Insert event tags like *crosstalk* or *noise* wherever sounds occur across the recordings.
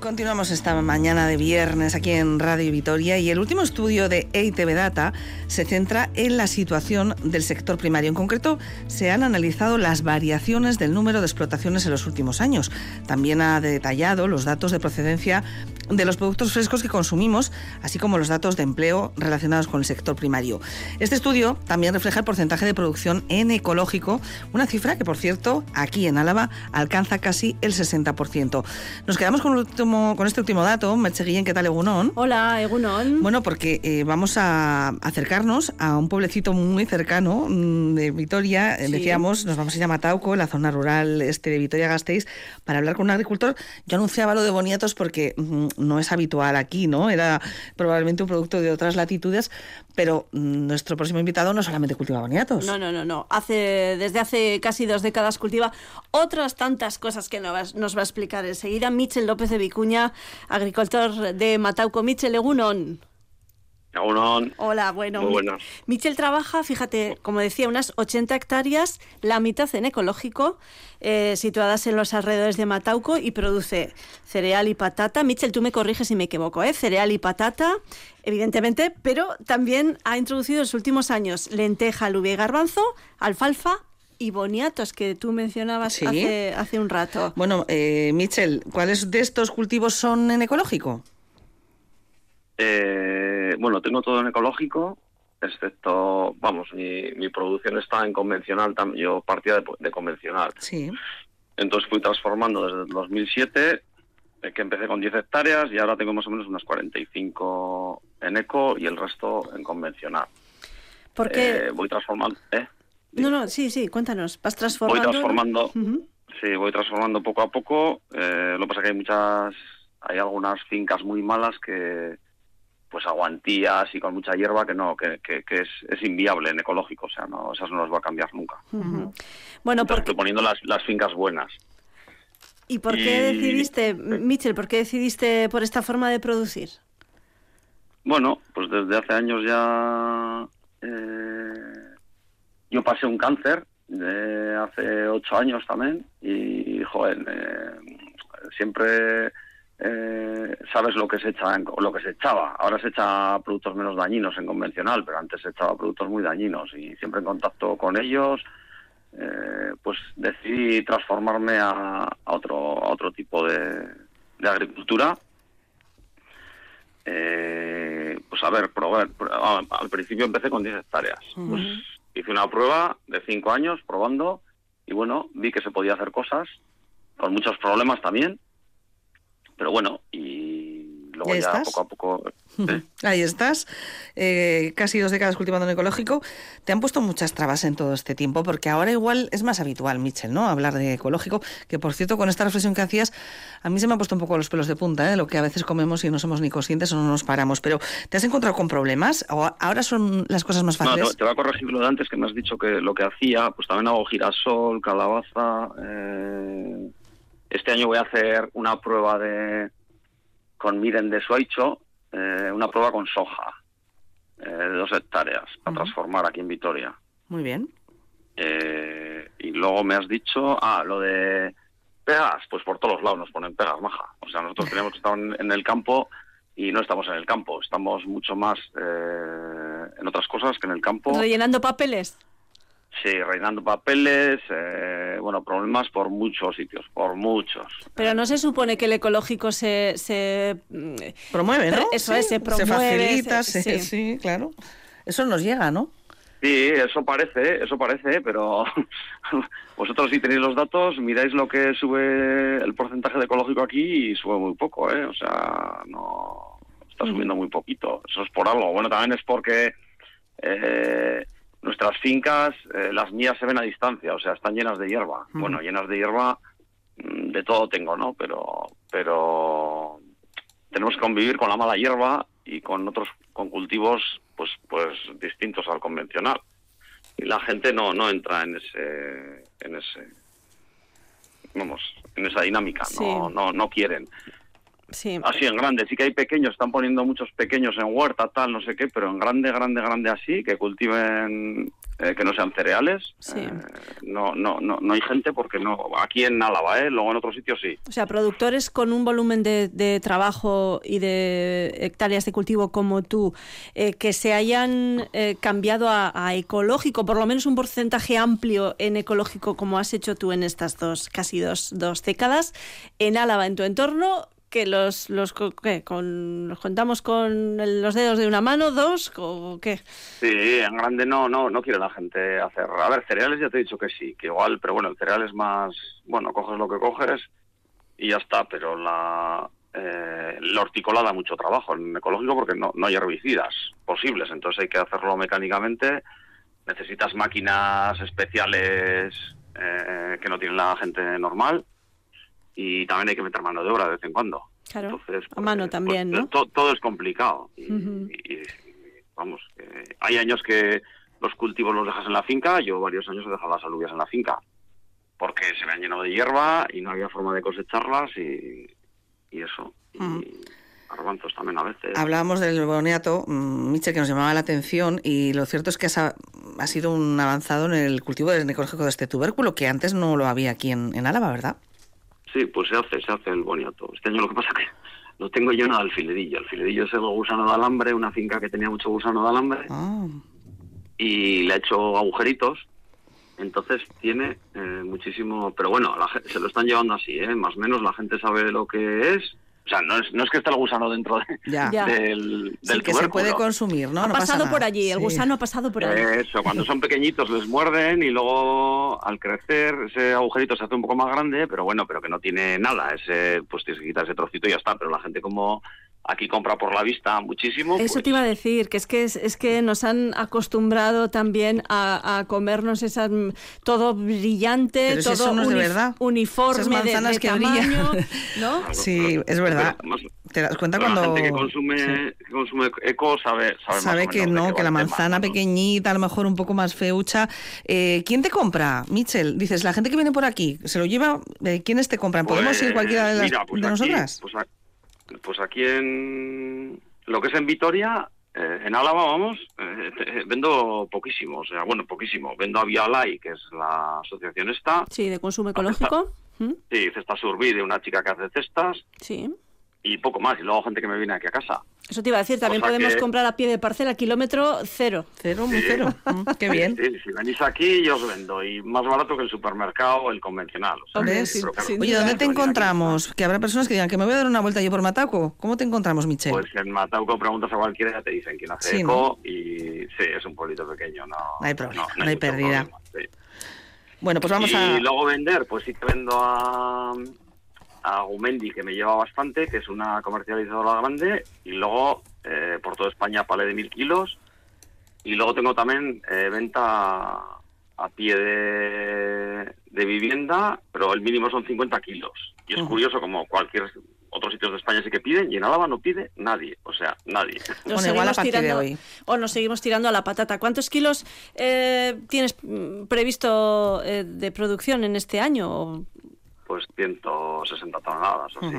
Continuamos esta mañana de viernes aquí en Radio Vitoria y el último estudio de EITB Data se centra en la situación del sector primario. En concreto, se han analizado las variaciones del número de explotaciones en los últimos años. También ha detallado los datos de procedencia de los productos frescos que consumimos, así como los datos de empleo relacionados con el sector primario. Este estudio también refleja el porcentaje de producción en ecológico, una cifra que, por cierto, aquí en Álava alcanza casi el 60%. Nos quedamos con el último con este último dato, Merche Guillén, ¿qué tal, Egunon? Hola, Egunon. Bueno, porque eh, vamos a acercarnos a un pueblecito muy cercano mm, de Vitoria, eh, decíamos, nos vamos a ir a Matauco, en la zona rural este de Vitoria-Gasteiz, para hablar con un agricultor. Yo anunciaba lo de boniatos porque mm, no es habitual aquí, ¿no? Era probablemente un producto de otras latitudes, pero mm, nuestro próximo invitado no solamente cultiva boniatos. No, no, no, no. Hace, desde hace casi dos décadas cultiva otras tantas cosas que nos, va a explicar enseguida Michel López de Vic Cuña, agricultor de Matauco. Michel, Egunon. Egunon. Hola, bueno. Muy Michel trabaja, fíjate, como decía, unas 80 hectáreas, la mitad en ecológico, eh, situadas en los alrededores de Matauco y produce cereal y patata. Michel, tú me corriges si me equivoco, ¿eh? Cereal y patata, evidentemente, pero también ha introducido en los últimos años lenteja, alubia y garbanzo, alfalfa, y boniatos que tú mencionabas hace, hace, un rato. Bueno, eh, Michel, ¿cuáles de estos cultivos son en ecológico? Eh, bueno, tengo todo en ecológico, excepto, vamos, mi, mi producción está en convencional, yo partía de, convencional. Sí. Entonces fui transformando desde el 2007, eh, que empecé con 10 hectáreas y ahora tengo más o menos unas 45 en eco y el resto en convencional. ¿Por qué? Eh, voy transformando, ¿eh? No, no, sí, sí, cuéntanos. ¿Vas transformando? Voy transformando, sí, voy transformando poco a poco. Eh, lo que pasa es que hay muchas, hay algunas fincas muy malas que, pues aguantías y con mucha hierba que no, que, que, es, es, inviable en ecológico, o sea, no, esas no las va a cambiar nunca. Bueno, porque... Estoy poniendo las, las fincas buenas. ¿Y por qué decidiste, Mitchell, por qué decidiste por esta forma de producir? Bueno, pues desde hace años ya eh, yo pasé un cáncer de hace ocho años también y, joder, eh, siempre eh, sabes lo que se echa, lo que se echaba. Ahora se echa productos menos dañinos en convencional, pero antes se echaba productos muy dañinos y siempre en contacto con ellos, eh, pues decidí transformarme a, otro, a otro tipo de, agricultura. pues a ver, probar, al principio empecé con 10 hectáreas. Pues hice una prueba de cinco años probando y bueno, vi que se podía hacer cosas, con muchos problemas también, pero bueno, y luego ya poco a poco *laughs* Ahí estás, eh, casi dos décadas cultivando en ecológico. Te han puesto muchas trabas en todo este tiempo, porque ahora igual es más habitual, Michel, ¿no? Hablar de ecológico, que por cierto, con esta reflexión que hacías, a mí se me han puesto un poco los pelos de punta, ¿eh? lo que a veces comemos y no somos ni conscientes o no nos paramos. Pero, ¿te has encontrado con problemas? ¿O ahora son las cosas más fáciles? No, te, voy a corregir lo de antes, que me has dicho que lo que hacía, pues también hago girasol, calabaza. Eh, este año voy a hacer una prueba de con Miren de Suaicho, eh, una prueba con soja eh, de dos hectáreas para transformar aquí en Vitoria. Muy bien. Eh, y luego me has dicho, ah, lo de pegas, pues por todos lados nos ponen pegas, maja. O sea, nosotros tenemos que estar en, el campo y no estamos en el campo, estamos mucho más en otras cosas que en el campo. Rellenando papeles. Sí, reinando papeles, eh, bueno, problemas por muchos sitios, por muchos. Pero no se supone que el ecológico se... se mm, promueve, ¿no? Eso es, se promueve. Se facilita, sí. claro. Eso nos llega, ¿no? Sí, eso parece, eso parece, pero *laughs* vosotros si tenéis los datos, miráis lo que sube el porcentaje de ecológico aquí y sube muy poco, ¿eh? O sea, no está subiendo muy poquito. Eso es por algo. Bueno, también es porque... Eh, nuestras fincas, eh, las mías se ven a distancia, o sea, están llenas de hierba. Bueno, llenas de hierba, mm, de todo tengo, ¿no? Pero, pero tenemos que convivir con la mala hierba y con otros, con cultivos, pues, pues distintos al convencional. Y la gente no, no entra en ese, en ese, vamos, en esa dinámica, no, no, no quieren. Sí. Así en grande, sí que hay pequeños, están poniendo muchos pequeños en huerta, tal, no sé qué, pero en grande, grande, grande así, que cultiven, eh, que no sean cereales, Sí. eh, no, no, no, no hay gente porque no, aquí en Álava, ¿eh? luego en otros sitios sí. O sea, productores con un volumen de, de trabajo y de hectáreas de cultivo como tú, eh, que se hayan cambiado a, a ecológico, por lo menos un porcentaje amplio en ecológico como has hecho tú en estas dos, casi dos, dos décadas, en Álava, en tu entorno, que los, los ¿qué? Con, los contamos con los dedos de una mano, dos, o qué? Sí, en grande no, no, no quiere la gente hacer. A ver, cereales ya te he dicho que sí, que igual, pero bueno, el cereal es más, bueno, coges lo que coges y ya está, pero la, eh, da mucho trabajo en ecológico porque no, no hay herbicidas posibles, entonces hay que hacerlo mecánicamente, necesitas máquinas especiales eh, que no tiene la gente normal y también hay que meter mano de obra de vez en cuando. Claro, Entonces, a mano pues, también, pues, ¿no? to- todo es complicado. Y, y- y, vamos, que hay años que los cultivos los dejas en la finca. Yo varios años he dejado las alubias en la finca porque se me han llenado de hierba y no había forma de cosecharlas y, y eso. Y Ujú. garbanzos también a veces. Hablábamos del boniato, mm, Michel, que nos llamaba la atención y lo cierto es que has- ha sido un avanzado en el cultivo del ecológico de este tubérculo que antes no lo había aquí en, en Álava, ¿verdad? Sí, pues se hace, se hace el boniato. Este año lo que pasa que lo tengo lleno de alfilerillo. Alfilerillo es el gusano de alambre, una finca que tenía mucho gusano de alambre. Ah, y le ha hecho agujeritos. Entonces tiene eh, muchísimo, pero bueno, la se lo están llevando así, ¿eh? más o menos la gente sabe lo que es. O sea, no es, no es que esté el gusano dentro de- ya. Ya. del, Sí, del que se puede consumir, ¿no? ha No pasado por allí, el Sí. gusano ha pasado por allí. Eso, cuando son pequeñitos les muerden y luego al crecer ese agujerito se hace un poco más grande, pero bueno, pero que no tiene nada, ese pues tienes que quitar ese trocito y ya está, pero la gente como aquí compra por la vista muchísimo. Eso pues, te iba a decir, que es que es, es que nos han acostumbrado también a, a comernos esas mm, todo brillante, Pero si todo eso no es de unif- verdad. uniforme Esas de- manzanas de, que tamaño, brillan. ¿no? *laughs* Sí, es verdad. Más- Te das cuenta pero cuando la gente que consume, que consume eco sabe, sabe, más sabe que no, que la tema, manzana ¿no? pequeñita, a lo mejor un poco más feucha. Eh, ¿Quién te compra, Michel? Dices, la gente que viene por aquí, ¿se lo lleva? Eh, ¿Quiénes te compran? ¿Podemos Pues, ir cualquiera de, las- mira, pues de aquí- nosotras? Pues, a- pues aquí en lo que es en Vitoria, eh, en Álava, vamos, eh, te- vendo poquísimo, o sea, bueno, poquísimo. Vendo a Vialai, que es la asociación esta, Sí, de consumo ecológico. ¿Mm? sí, Cesta Surbi, de una chica que hace cestas, Sí. Y poco más, y luego gente que me viene aquí a casa. Eso te iba a decir, también O sea podemos que- comprar a pie de parcela kilómetro cero. Cero, muy cero. Mm, qué bien. Sí, si venís aquí, yo os vendo, y más barato que el supermercado, el convencional. Oye. ¿dónde te aquí. encontramos? Que habrá personas que digan que me voy a dar una vuelta yo por Mataco. ¿Cómo te encontramos, Michel? Pues en Matauco preguntas a cualquiera y ya te dicen quién hace Sí, eco y sí, es un pueblito pequeño, no, No hay problema, no hay pérdida. problema, sí. bueno, pues vamos y a... luego vender, pues sí que vendo a, a Gumendi, que me lleva bastante, que es una comercializadora grande, y luego eh, por toda España palé de mil kilos, y luego tengo también eh, venta a pie de, de vivienda, pero el mínimo son 50 kilos. Y es curioso, como cualquier otros sitios de España sí que piden, y en Álava no pide nadie, o sea, nadie. Nos Bueno, igual a seguimos partir de tirando, hoy. O nos seguimos tirando a la patata. ¿Cuántos kilos eh, tienes mm, previsto eh, de producción en este año? Pues 160 toneladas, o así.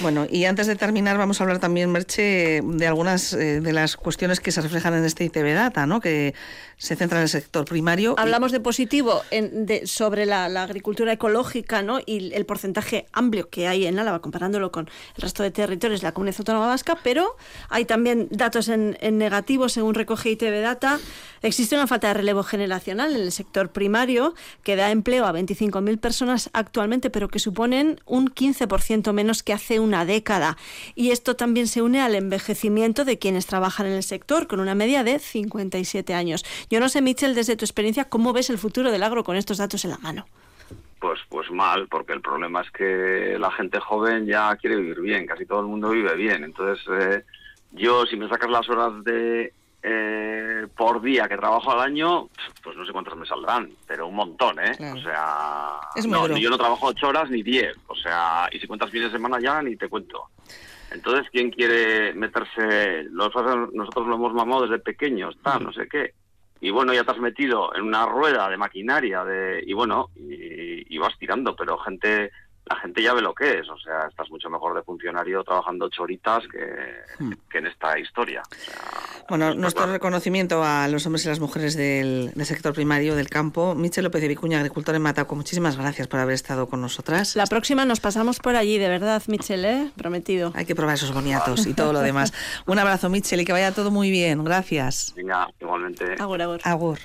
Bueno, y antes de terminar vamos a hablar también, Merche, de algunas eh, de las cuestiones que se reflejan en este ITV Data, ¿no? que se centra en el sector primario. y- Hablamos de positivo en- de- sobre la, la agricultura ecológica ¿no? y el porcentaje amplio que hay en Álava comparándolo con el resto de territorios de la comunidad autónoma vasca, pero hay también datos en, en negativo según recoge ITV Data. Existe una falta de relevo generacional en el sector primario que da empleo a 25.000 personas actualmente, pero que suponen un 15% menos que hace una década. Y esto también se une al envejecimiento de quienes trabajan en el sector, con una media de 57 años. Yo no sé, Michel, desde tu experiencia, ¿cómo ves el futuro del agro con estos datos en la mano? Pues, pues mal, porque el problema es que la gente joven ya quiere vivir bien, casi todo el mundo vive bien. Entonces, eh, yo, si me sacas las horas de eh, por día que trabajo al año, pues no sé cuántas me saldrán, pero un montón, ¿eh? Claro. O sea, Es no, duro. yo no trabajo ocho horas ni diez, o sea, y si cuentas fines de semana ya ni te cuento. Entonces, ¿quién quiere meterse? Los, nosotros lo hemos mamado desde pequeños, tal, no sé qué. Y bueno, ya te has metido en una rueda de maquinaria de, y bueno, y, y vas tirando, pero gente la gente ya ve lo que es. O sea, estás mucho mejor de funcionario trabajando ocho horitas que, Hmm. que en esta historia. O sea, Bueno, está nuestro reconocimiento a los hombres y las mujeres del, del sector primario del campo. Michel López de Vicuña, agricultor en Matauco, muchísimas gracias por haber estado con nosotras. La próxima nos pasamos por allí, de verdad, Michel, ¿eh? Prometido. Hay que probar esos boniatos y todo lo demás. Un abrazo, Michel, y que vaya todo muy bien. Gracias. Venga, igualmente. Agur, agur. Agur.